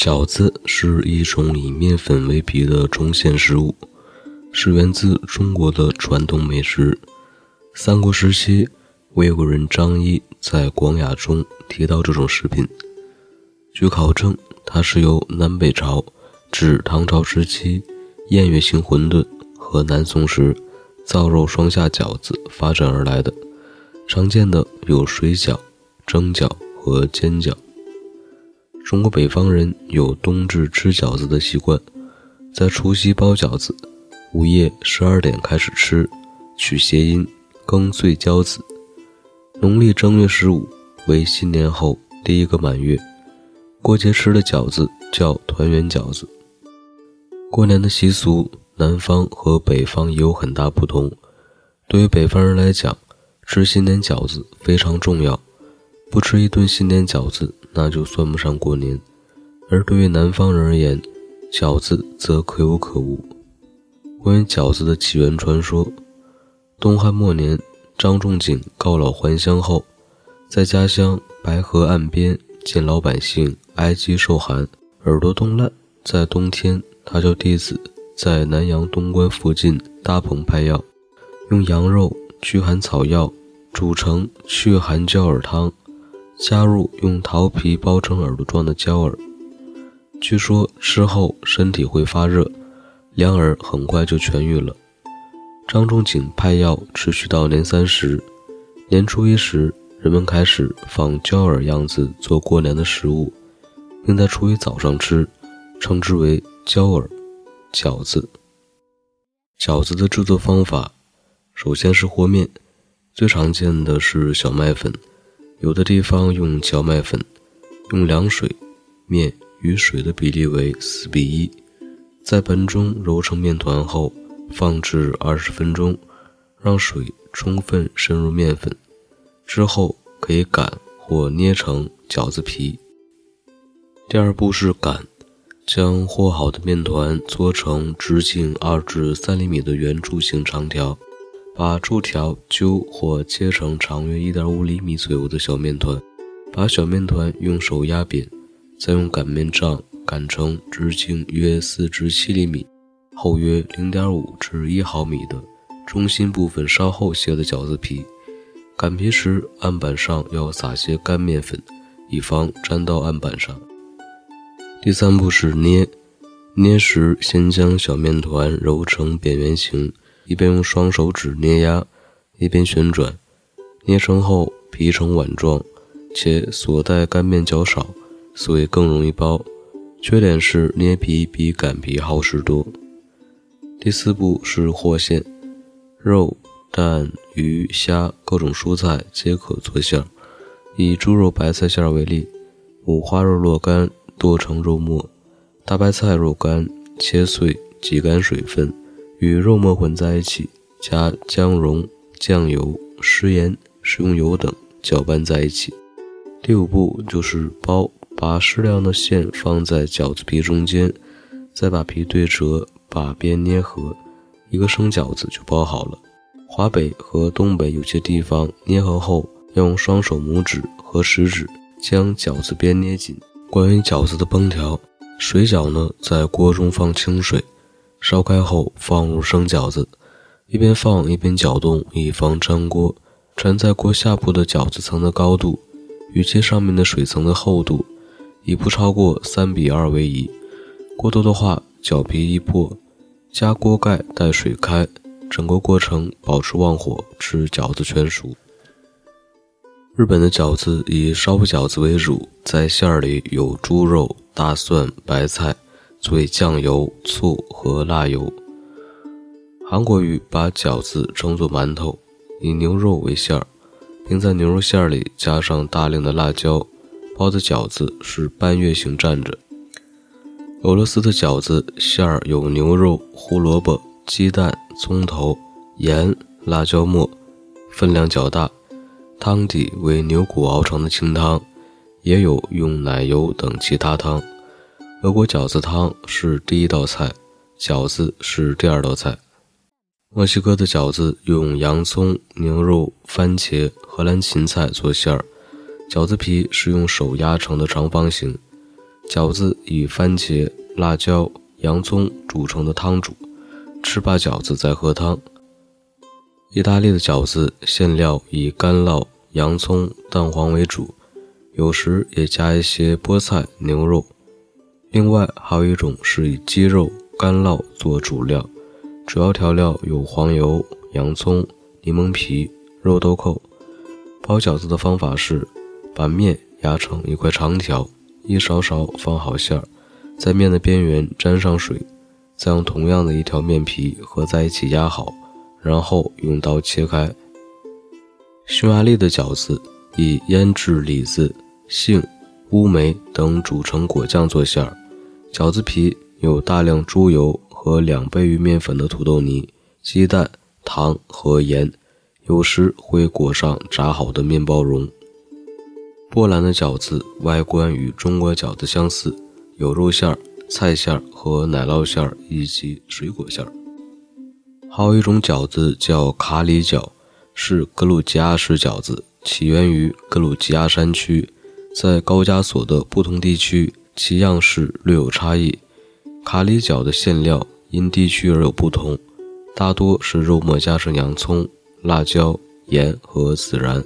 饺子是一种以面粉为皮的中馅食物，是源自中国的传统美食。三国时期，魏国人张仪在《广雅》中提到这种食品。据考证，它是由南北朝至唐朝时期宴乐型馄饨和南宋时燥肉双下饺子发展而来的。常见的有水饺、蒸饺和煎饺。中国北方人有冬至吃饺子的习惯，在除夕包饺子，午夜十二点开始吃，取谐音“更岁交子”。农历正月十五为新年后第一个满月，过节吃的饺子叫团圆饺子。过年的习俗，南方和北方也有很大不同。对于北方人来讲，吃新年饺子非常重要，不吃一顿新年饺子。那就算不上过年，而对于南方人而言，饺子则可有可无。关于饺子的起源传说，东汉末年，张仲景告老还乡后，在家乡白河岸边见老百姓挨饥受寒，耳朵冻烂，在冬天，他叫弟子在南阳东关附近搭棚拍药，用羊肉、驱寒草药煮成祛寒焦耳汤。加入用桃皮包成耳朵状的焦耳，据说吃后身体会发热，两耳很快就痊愈了。张仲景派药持续到年三十，年初一时，人们开始放焦耳样子做过年的食物，并在初一早上吃，称之为焦耳饺子。饺子的制作方法，首先是和面，最常见的是小麦粉。有的地方用荞麦粉，用凉水、面与水的比例为四比一，在盆中揉成面团后，放置二十分钟，让水充分渗入面粉，之后可以擀或捏成饺子皮。第二步是擀，将和好的面团搓成直径二至三厘米的圆柱形长条。把柱条揪或切成长约一点五厘米左右的小面团，把小面团用手压扁，再用擀面杖擀成直径约四至七厘米、厚约零点五至一毫米的中心部分稍厚些的饺子皮。擀皮时，案板上要撒些干面粉，以防粘到案板上。第三步是捏，捏时先将小面团揉成扁圆形。一边用双手指捏压，一边旋转，捏成后皮成碗状，且所带干面较少，所以更容易包。缺点是捏皮比擀皮耗时多。第四步是和馅，肉、蛋、鱼、虾各种蔬菜皆可做馅。以猪肉白菜馅为例，五花肉若干剁成肉末，大白菜若干切碎，挤干水分。与肉末混在一起，加姜蓉、酱油、食盐、食用油等搅拌在一起。第五步就是包，把适量的馅放在饺子皮中间，再把皮对折，把边捏合，一个生饺子就包好了。华北和东北有些地方捏合后，用双手拇指和食指将饺子边捏紧。关于饺子的烹调，水饺呢，在锅中放清水。烧开后放入生饺子，一边放一边搅动，以防粘锅。粘在锅下部的饺子层的高度与其上面的水层的厚度，以不超过三比二为宜。过多的话，饺皮易破。加锅盖，待水开，整个过程保持旺火，至饺子全熟。日本的饺子以烧饺子为主，在馅儿里有猪肉、大蒜、白菜。作为酱油、醋和辣油。韩国语把饺子称作馒头，以牛肉为馅儿，并在牛肉馅儿里加上大量的辣椒，包的饺子是半月形站着。俄罗斯的饺子馅儿有牛肉、胡萝卜、鸡蛋、葱头、盐、辣椒末，分量较大，汤底为牛骨熬成的清汤，也有用奶油等其他汤。德国饺子汤是第一道菜，饺子是第二道菜。墨西哥的饺子用洋葱、牛肉、番茄、荷兰芹菜做馅儿，饺子皮是用手压成的长方形，饺子以番茄、辣椒、洋葱煮成的汤煮，吃罢饺子再喝汤。意大利的饺子馅料以干酪、洋葱、蛋黄为主，有时也加一些菠菜、牛肉。另外还有一种是以鸡肉、干酪做主料，主要调料有黄油、洋葱、柠檬皮、肉豆蔻。包饺子的方法是把面压成一块长条。一勺勺放好馅儿，在面的边缘沾上水，再用同样的一条面皮合在一起压好，然后用刀切开。匈牙利的饺子以腌制李子、杏、乌梅等煮成果酱做馅儿，饺子皮有大量猪油和两倍于面粉的土豆泥、鸡蛋、糖和盐，有时会裹上炸好的面包蓉。波兰的饺子外观与中国饺子相似，有肉馅儿、菜馅儿和奶酪馅儿以及水果馅儿。还有一种饺子叫卡里饺，是格鲁吉亚式饺子，起源于格鲁吉亚山区，在高加索的不同地区其样式略有差异。卡里角的馅料因地区而有不同，大多是肉末加上洋葱、辣椒、盐和孜然。